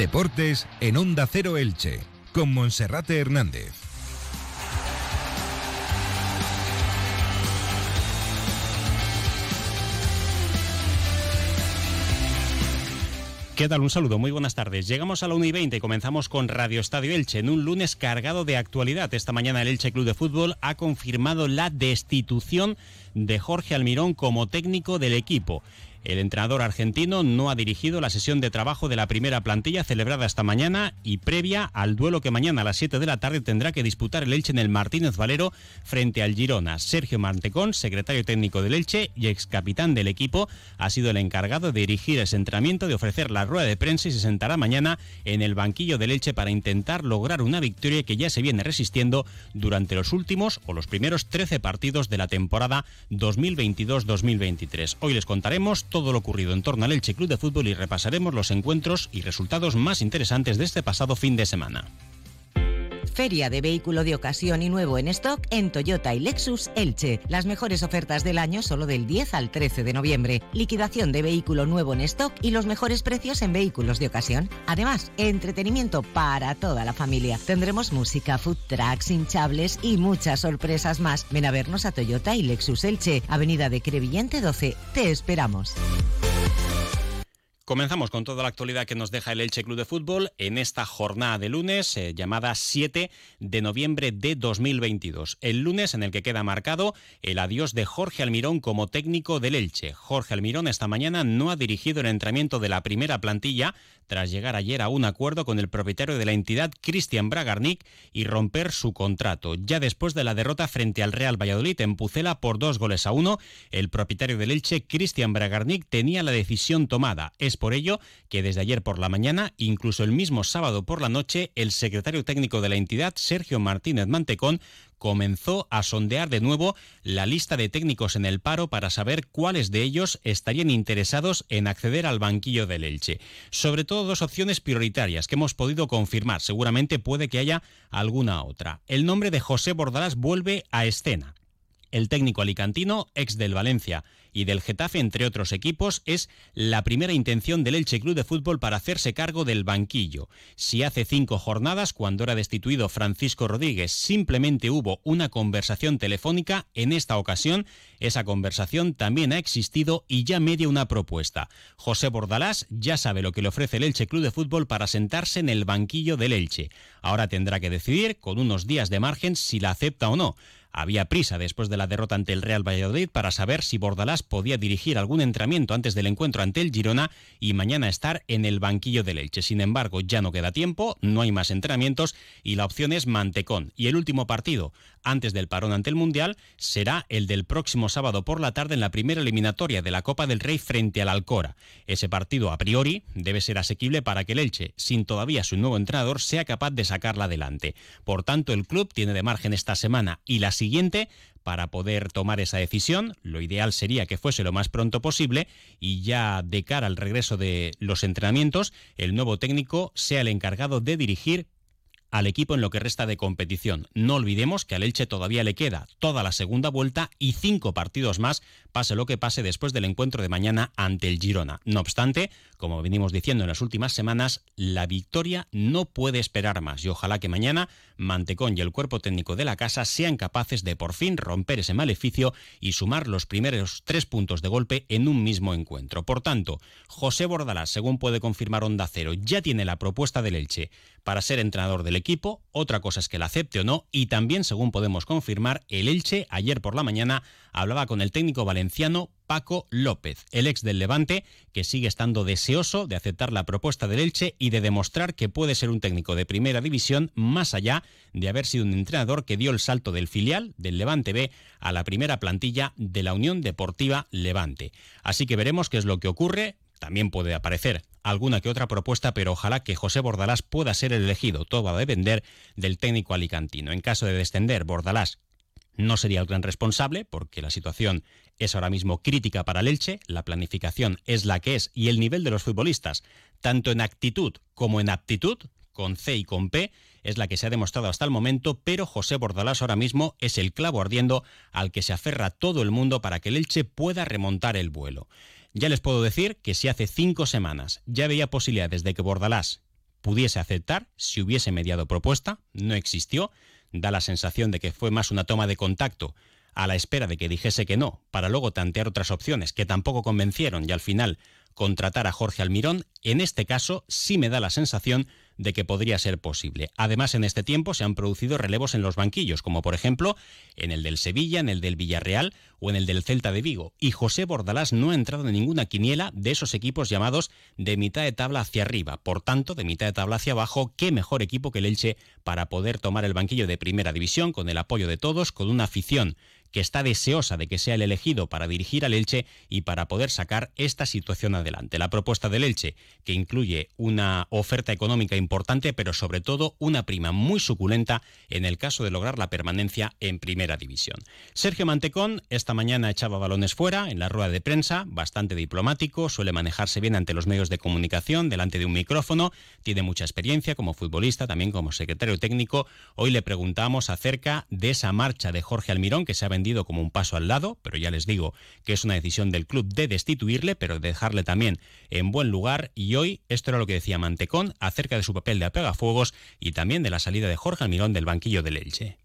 Deportes en Onda Cero Elche, con Monserrate Hernández. ¿Qué tal? Un saludo, muy buenas tardes. Llegamos a la 1 y 20 y comenzamos con Radio Estadio Elche en un lunes cargado de actualidad. Esta mañana el Elche Club de Fútbol ha confirmado la destitución de Jorge Almirón como técnico del equipo. El entrenador argentino no ha dirigido la sesión de trabajo de la primera plantilla celebrada esta mañana y previa al duelo que mañana a las 7 de la tarde tendrá que disputar el Elche en el Martínez Valero frente al Girona. Sergio Mantecón, secretario técnico del Elche y ex capitán del equipo, ha sido el encargado de dirigir ese entrenamiento, de ofrecer la rueda de prensa y se sentará mañana en el banquillo del Elche para intentar lograr una victoria que ya se viene resistiendo durante los últimos o los primeros 13 partidos de la temporada 2022-2023. Hoy les contaremos todo lo ocurrido en torno al Elche Club de Fútbol y repasaremos los encuentros y resultados más interesantes de este pasado fin de semana. Feria de vehículo de ocasión y nuevo en stock en Toyota y Lexus Elche. Las mejores ofertas del año solo del 10 al 13 de noviembre. Liquidación de vehículo nuevo en stock y los mejores precios en vehículos de ocasión. Además, entretenimiento para toda la familia. Tendremos música, food trucks, hinchables y muchas sorpresas más. Ven a vernos a Toyota y Lexus Elche, Avenida de Crevillente 12. Te esperamos. Comenzamos con toda la actualidad que nos deja el Elche Club de Fútbol en esta jornada de lunes eh, llamada 7 de noviembre de 2022. El lunes en el que queda marcado el adiós de Jorge Almirón como técnico del Elche. Jorge Almirón esta mañana no ha dirigido el entrenamiento de la primera plantilla tras llegar ayer a un acuerdo con el propietario de la entidad, Cristian Bragarnik, y romper su contrato. Ya después de la derrota frente al Real Valladolid en Pucela por dos goles a uno, el propietario del Elche, Cristian Bragarnik, tenía la decisión tomada. Es por ello que desde ayer por la mañana, incluso el mismo sábado por la noche, el secretario técnico de la entidad, Sergio Martínez Mantecón, comenzó a sondear de nuevo la lista de técnicos en el paro para saber cuáles de ellos estarían interesados en acceder al banquillo del Elche. Sobre todo dos opciones prioritarias que hemos podido confirmar, seguramente puede que haya alguna otra. El nombre de José Bordalás vuelve a escena. El técnico alicantino, ex del Valencia y del Getafe, entre otros equipos, es la primera intención del Elche Club de Fútbol para hacerse cargo del banquillo. Si hace cinco jornadas, cuando era destituido Francisco Rodríguez, simplemente hubo una conversación telefónica, en esta ocasión esa conversación también ha existido y ya media una propuesta. José Bordalás ya sabe lo que le ofrece el Elche Club de Fútbol para sentarse en el banquillo del Elche. Ahora tendrá que decidir, con unos días de margen, si la acepta o no. Había prisa después de la derrota ante el Real Valladolid para saber si Bordalás podía dirigir algún entrenamiento antes del encuentro ante el Girona y mañana estar en el banquillo del Elche. Sin embargo, ya no queda tiempo, no hay más entrenamientos y la opción es Mantecón. Y el último partido antes del parón ante el Mundial será el del próximo sábado por la tarde en la primera eliminatoria de la Copa del Rey frente al Alcora. Ese partido a priori debe ser asequible para que el Elche, sin todavía su nuevo entrenador, sea capaz de sacarla adelante. Por tanto, el club tiene de margen esta semana y la siguiente para poder tomar esa decisión. Lo ideal sería que fuese lo más pronto posible y ya de cara al regreso de los entrenamientos, el nuevo técnico sea el encargado de dirigir al equipo en lo que resta de competición. No olvidemos que al Elche todavía le queda toda la segunda vuelta y cinco partidos más, pase lo que pase después del encuentro de mañana ante el Girona. No obstante, como venimos diciendo en las últimas semanas, la victoria no puede esperar más y ojalá que mañana Mantecón y el cuerpo técnico de la casa sean capaces de por fin romper ese maleficio y sumar los primeros tres puntos de golpe en un mismo encuentro. Por tanto, José Bordalás, según puede confirmar Onda Cero, ya tiene la propuesta del Elche para ser entrenador del equipo, otra cosa es que la acepte o no, y también, según podemos confirmar, el Elche ayer por la mañana hablaba con el técnico valenciano Paco López, el ex del Levante, que sigue estando deseoso de aceptar la propuesta del Elche y de demostrar que puede ser un técnico de primera división más allá de haber sido un entrenador que dio el salto del filial del Levante B a la primera plantilla de la Unión Deportiva Levante. Así que veremos qué es lo que ocurre. También puede aparecer alguna que otra propuesta, pero ojalá que José Bordalás pueda ser el elegido. Todo va a depender del técnico alicantino. En caso de descender Bordalás no sería el gran responsable, porque la situación es ahora mismo crítica para el Elche, la planificación es la que es y el nivel de los futbolistas, tanto en actitud como en aptitud, con C y con P, es la que se ha demostrado hasta el momento, pero José Bordalás ahora mismo es el clavo ardiendo al que se aferra todo el mundo para que el Elche pueda remontar el vuelo. Ya les puedo decir que si hace cinco semanas ya veía posibilidades de que Bordalás pudiese aceptar si hubiese mediado propuesta, no existió, da la sensación de que fue más una toma de contacto a la espera de que dijese que no, para luego tantear otras opciones que tampoco convencieron y al final contratar a Jorge Almirón, en este caso sí me da la sensación de que podría ser posible. Además, en este tiempo se han producido relevos en los banquillos, como por ejemplo en el del Sevilla, en el del Villarreal o en el del Celta de Vigo. Y José Bordalás no ha entrado en ninguna quiniela de esos equipos llamados de mitad de tabla hacia arriba. Por tanto, de mitad de tabla hacia abajo, qué mejor equipo que el Elche para poder tomar el banquillo de primera división con el apoyo de todos, con una afición que está deseosa de que sea el elegido para dirigir al Elche y para poder sacar esta situación adelante. La propuesta del Elche, que incluye una oferta económica importante, pero sobre todo una prima muy suculenta en el caso de lograr la permanencia en primera división. Sergio Mantecón esta mañana echaba balones fuera en la rueda de prensa, bastante diplomático, suele manejarse bien ante los medios de comunicación, delante de un micrófono, tiene mucha experiencia como futbolista, también como secretario técnico. Hoy le preguntamos acerca de esa marcha de Jorge Almirón que se ha como un paso al lado, pero ya les digo que es una decisión del club de destituirle, pero de dejarle también en buen lugar. Y hoy esto era lo que decía Mantecón acerca de su papel de apagafuegos y también de la salida de Jorge Almirón del banquillo del Elche.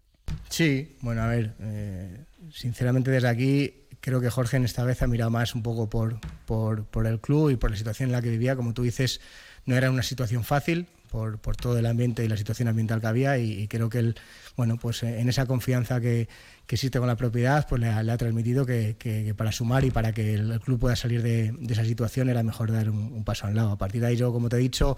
Sí, bueno, a ver, eh, sinceramente desde aquí creo que Jorge en esta vez ha mirado más un poco por, por, el club y por la situación en la que vivía. Como tú dices, no era una situación fácil por, por todo el ambiente y la situación ambiental que había y, y creo que él, bueno, pues en esa confianza que, que existe con la propiedad, pues le ha, transmitido que, para sumar y para que el, club pueda salir de, esa situación era mejor dar un, paso al lado. A partir de ahí yo, como te he dicho,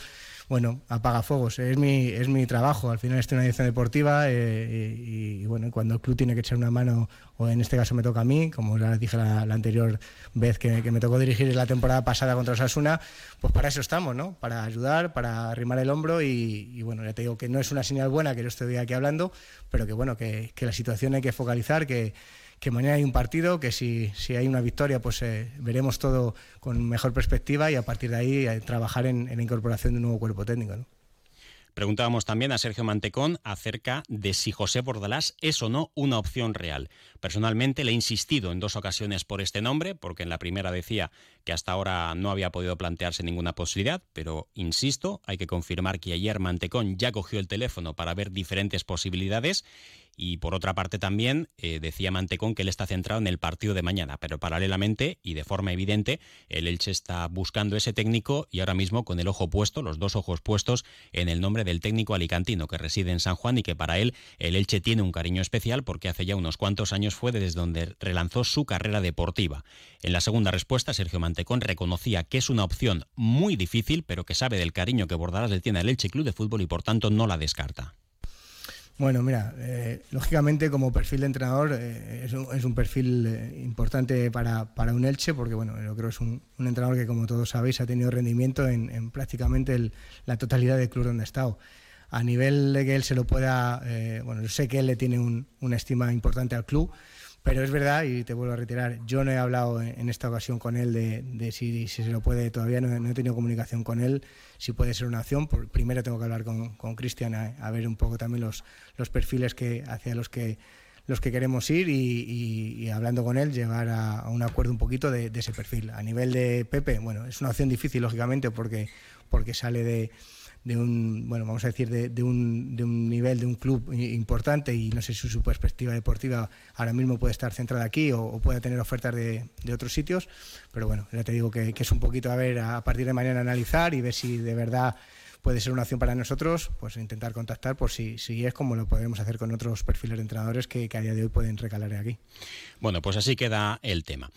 bueno, apaga fuegos. Es mi, es mi trabajo. Al final estoy en una edición deportiva eh, y, bueno, cuando el club tiene que echar una mano, o en este caso me toca a mí, como ya dije la, anterior vez que, me tocó dirigir la temporada pasada contra Osasuna, pues para eso estamos, ¿no? Para ayudar, para arrimar el hombro y, bueno, ya te digo que no es una señal buena que yo estoy aquí hablando, pero que bueno, que, que la situación hay que focalizar, que que mañana hay un partido, que si, si hay una victoria, pues eh, veremos todo con mejor perspectiva y a partir de ahí eh, trabajar en, la incorporación de un nuevo cuerpo técnico. Preguntábamos también a Sergio Mantecón acerca de si José Bordalás es o no una opción real. Personalmente le he insistido en dos ocasiones por este nombre, porque en la primera decía que hasta ahora no había podido plantearse ninguna posibilidad, pero insisto, hay que confirmar que ayer Mantecón ya cogió el teléfono para ver diferentes posibilidades y por otra parte también eh, decía Mantecón que él está centrado en el partido de mañana, pero paralelamente y de forma evidente el Elche está buscando ese técnico y ahora mismo con el ojo puesto, los dos ojos puestos en el nombre del técnico alicantino que reside en San Juan y que para él el Elche tiene un cariño especial porque hace ya unos cuantos años fue desde donde relanzó su carrera deportiva. En la segunda respuesta, Sergio Mantecón reconocía que es una opción muy difícil, pero que sabe del cariño que Bordalás le tiene al Elche Club de Fútbol y por tanto no la descarta. Bueno, mira, eh, lógicamente como perfil de entrenador eh, es, un, perfil eh, importante para, un Elche porque bueno, yo creo que es un, entrenador que como todos sabéis ha tenido rendimiento en, prácticamente la totalidad del club donde ha estado. A nivel de que él se lo pueda, bueno, yo sé que él le tiene una estima importante al club, pero es verdad, y te vuelvo a retirar, yo no he hablado en esta ocasión con él de, si, se lo puede, todavía no, he tenido comunicación con él, si puede ser una opción. primero tengo que hablar con Cristian a, ver un poco también los, los perfiles que, hacia los que los que queremos ir y, hablando con él llegar a, un acuerdo un poquito de, de, ese perfil. A nivel de Pepe, bueno, es una opción difícil, lógicamente, porque, porque sale de, de un, bueno, vamos a decir, de, un, de, un, nivel, de un club importante y no sé si su perspectiva deportiva ahora mismo puede estar centrada aquí o, puede tener ofertas de, de, otros sitios, pero bueno, ya te digo que, es un poquito a ver, a partir de mañana analizar y ver si de verdad puede ser una opción para nosotros, pues intentar contactar por si, si es como lo podemos hacer con otros perfiles de entrenadores que, que a día de hoy pueden recalar aquí. Bueno, pues así queda el tema.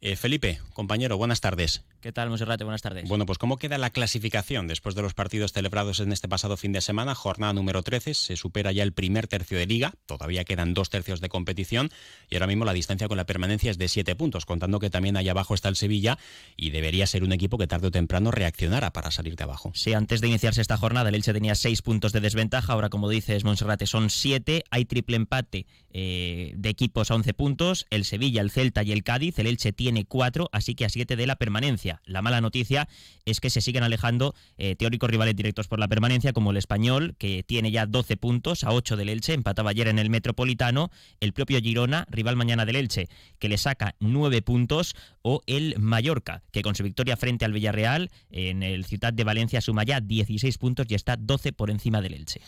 Eh, Felipe, compañero, buenas tardes. ¿Qué tal, Monserrate? Buenas tardes. Bueno, pues ¿cómo queda la clasificación después de los partidos celebrados en este pasado fin de semana? Jornada número 13, se supera ya el primer tercio de liga, todavía quedan dos tercios de competición y ahora mismo la distancia con la permanencia es de siete puntos, contando que también allá abajo está el Sevilla y debería ser un equipo que tarde o temprano reaccionara para salir de abajo. Sí, antes de iniciarse esta jornada el Elche tenía seis puntos de desventaja, ahora como dices Monserrate son siete, hay triple empate eh, de equipos a 11 puntos, el Sevilla, el Celta y el Cádiz, el Elche tiene cuatro, así que a siete de la permanencia. La mala noticia es que se siguen alejando eh, teóricos rivales directos por la permanencia, como el Español, que tiene ya 12 puntos a 8 del Elche, empataba ayer en el Metropolitano, el propio Girona, rival mañana del Elche, que le saca 9 puntos, o el Mallorca, que con su victoria frente al Villarreal en el Ciudad de Valencia suma ya 16 puntos y está 12 por encima del Elche.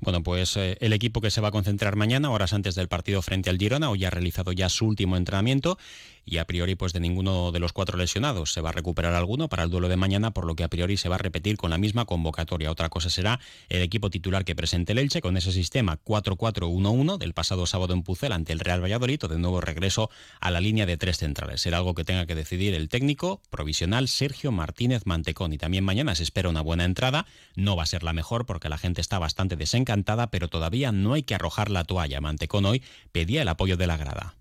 Bueno, pues eh, el equipo que se va a concentrar mañana, horas antes del partido frente al Girona, hoy ha realizado ya su último entrenamiento y a priori pues de ninguno de los cuatro lesionados se va a recuperar alguno para el duelo de mañana, por lo que a priori se va a repetir con la misma convocatoria. Otra cosa será el equipo titular que presente el Elche con ese sistema 4-4-1-1 del pasado sábado en Pucel ante el Real Valladolid o de nuevo regreso a la línea de tres centrales. Será algo que tenga que decidir el técnico provisional Sergio Martínez Mantecón y también mañana se espera una buena entrada. No va a ser la mejor porque la gente está bastante desencantada, pero todavía no hay que arrojar la toalla. Mantecón hoy pedía el apoyo de la grada.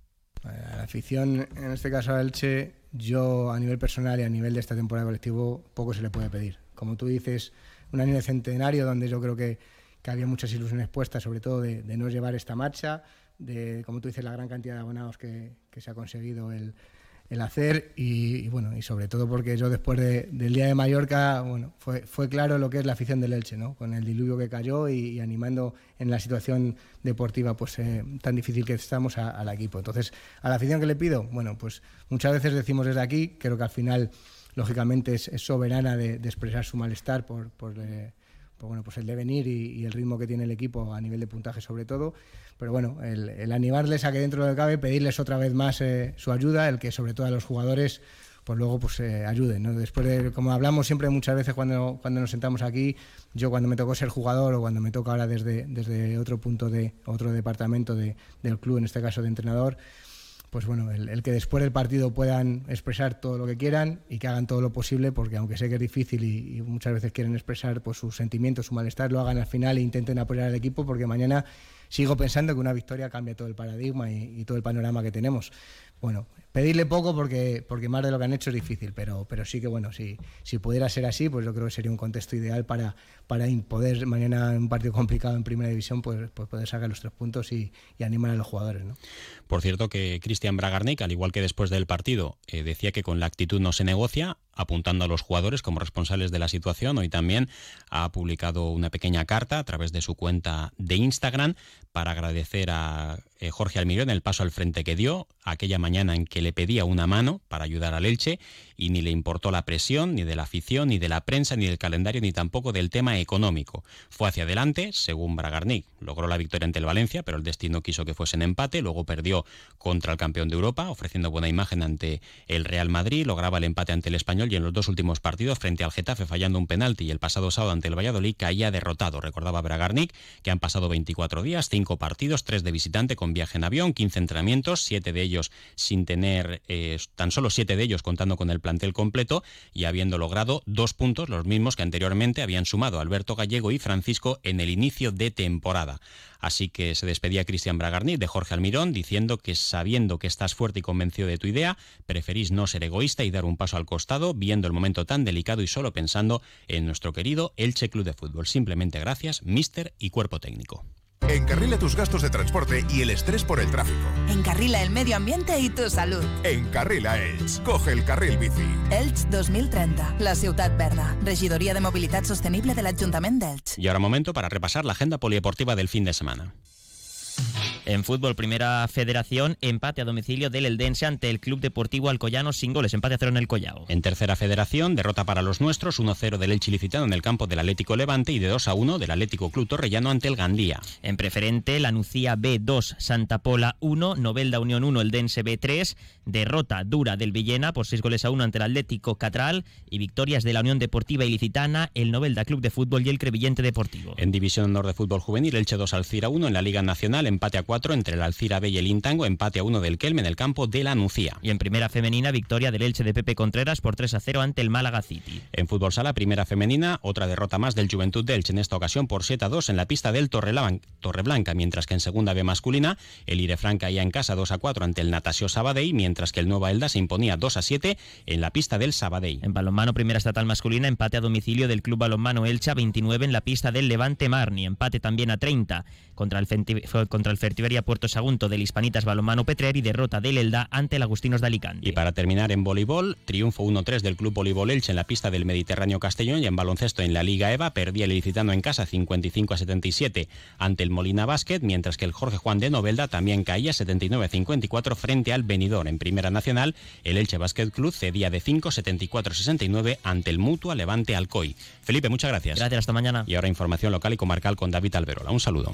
La afición, en este caso a Elche, yo a nivel personal y a nivel de esta temporada colectivo, poco se le puede pedir. Como tú dices, un año de centenario donde yo creo que, había muchas ilusiones puestas, sobre todo de, de, no llevar esta marcha, de, como tú dices, la gran cantidad de abonados que se ha conseguido el, el hacer y, bueno y sobre todo porque yo después de, del día de Mallorca bueno fue, fue claro lo que es la afición del Elche no con el diluvio que cayó y, animando en la situación deportiva pues eh, tan difícil que estamos al equipo. Entonces a la afición que le pido bueno pues muchas veces decimos desde aquí creo que al final lógicamente es, soberana de, expresar su malestar por, por eh, pues bueno, pues el devenir y, y, el ritmo que tiene el equipo a nivel de puntaje sobre todo. Pero bueno, el, animarles a que dentro del cabe pedirles otra vez más eh, su ayuda, el que sobre todo a los jugadores pues luego pues eh, ayuden. Después de, como hablamos siempre muchas veces cuando, cuando nos sentamos aquí, yo cuando me tocó ser jugador o cuando me toca ahora desde, desde otro punto de otro departamento de, del club, en este caso de entrenador, pues bueno, el, que después del partido puedan expresar todo lo que quieran y que hagan todo lo posible, porque aunque sé que es difícil y, muchas veces quieren expresar pues, sus sentimientos, su malestar, lo hagan al final e intenten apoyar al equipo, porque mañana sigo pensando que una victoria cambia todo el paradigma y todo el panorama que tenemos. Bueno, pedirle poco porque, porque más de lo que han hecho es difícil, pero, pero sí que bueno, si, si pudiera ser así, pues yo creo que sería un contexto ideal para, para poder mañana en un partido complicado en primera división, pues, pues poder sacar los tres puntos y, animar a los jugadores. ¿no? Por cierto que Cristian Bragarnik, al igual que después del partido, eh, decía que con la actitud no se negocia, apuntando a los jugadores como responsables de la situación. Hoy también ha publicado una pequeña carta a través de su cuenta de Instagram para agradecer a eh, Jorge Almirón el paso al frente que dio aquella mañana en que le pedía una mano para ayudar al Elche y ni le importó la presión, ni de la afición, ni de la prensa, ni del calendario, ni tampoco del tema económico. Fue hacia adelante, según Bragarnik. Logró la victoria ante el Valencia, pero el destino quiso que fuese en empate. Luego perdió contra el campeón de Europa, ofreciendo buena imagen ante el Real Madrid. Lograba el empate ante el Español y en los dos últimos partidos, frente al Getafe, fallando un penalti y el pasado sábado ante el Valladolid, caía derrotado. Recordaba Bragarnik que han pasado 24 días, 5 partidos, 3 de visitante con viaje en avión, 15 entrenamientos, 7 de ellos sin tener, eh, tan solo 7 de ellos contando con el plantel completo y habiendo logrado dos puntos, los mismos que anteriormente habían sumado Alberto Gallego y Francisco en el inicio de temporada. Así que se despedía Cristian Bragarni de Jorge Almirón diciendo que sabiendo que estás fuerte y convencido de tu idea, preferís no ser egoísta y dar un paso al costado, viendo el momento tan delicado y solo pensando en nuestro querido Elche Club de Fútbol. Simplemente gracias, mister y cuerpo técnico. Encarrila tus gastos de transporte y el estrés por el tráfico. Encarrila el medio ambiente y tu salud. Encarrila Elx. Coge el carril bici. Elx 2030. La ciutat verda. Regidoria de Mobilitat Sostenible de l'Ajuntament d'Elx. Y ahora momento para repasar la agenda polideportiva del fin de semana. En fútbol, primera federación, empate a domicilio del Eldense ante el Club Deportivo Alcoyano sin goles, empate a cero en el Collao. En tercera federación, derrota para los nuestros, 1-0 del Elche Licitano en el campo del Atlético Levante y de 2-1 del Atlético Club Torrellano ante el Gandía. En preferente, la Nucía B2, Santa Pola 1, Novelda Unión 1, Eldense B3, derrota dura del Villena por 6 goles a 1 ante el Atlético Catral y victorias de la Unión Deportiva Ilicitana, el Novelda Club de Fútbol y el Crevillente Deportivo. En División Honor de Fútbol Juvenil, Elche 2 Alcira 1 en la Liga Nacional, empate a 4 entre el Alcira B y el Intango, empate a 1 del Kelme en el campo de la Nucía. Y en primera femenina, victoria del Elche de Pepe Contreras por 3 a 0 ante el Málaga City. En fútbol sala, primera femenina, otra derrota más del Juventud de Elche, en esta ocasión por 7 a 2 en la pista del Torreblanca, mientras que en segunda B masculina, el Irefran caía en casa 2 a 4 ante el Natasio Sabadell, mientras que el Nueva Elda se imponía 2 a 7 en la pista del Sabadell. En balonmano, primera estatal masculina, empate a domicilio del Club Balonmano Elche a 29 en la pista del Levante Marni, empate también a 30 contra el, contra el Fertiberia Puerto Sagunto del Hispanitas Balomano Petrer y derrota del Elda ante el Agustinos de Alicante. Y para terminar en voleibol, triunfo 1-3 del Club Voleibol Elche en la pista del Mediterráneo Castellón y en baloncesto en la Liga EVA perdía el Ilicitano en casa 55 a 77 ante el Molina Basket, mientras que el Jorge Juan de Novelda también caía 79 a 54 frente al Benidorm en Primera Nacional. El Elche Basket Club cedía de 5 74 69 ante el Mutua Levante Alcoy. Felipe, muchas gracias. Gracias, hasta mañana. Y ahora información local y comarcal con David Alberola. Un saludo.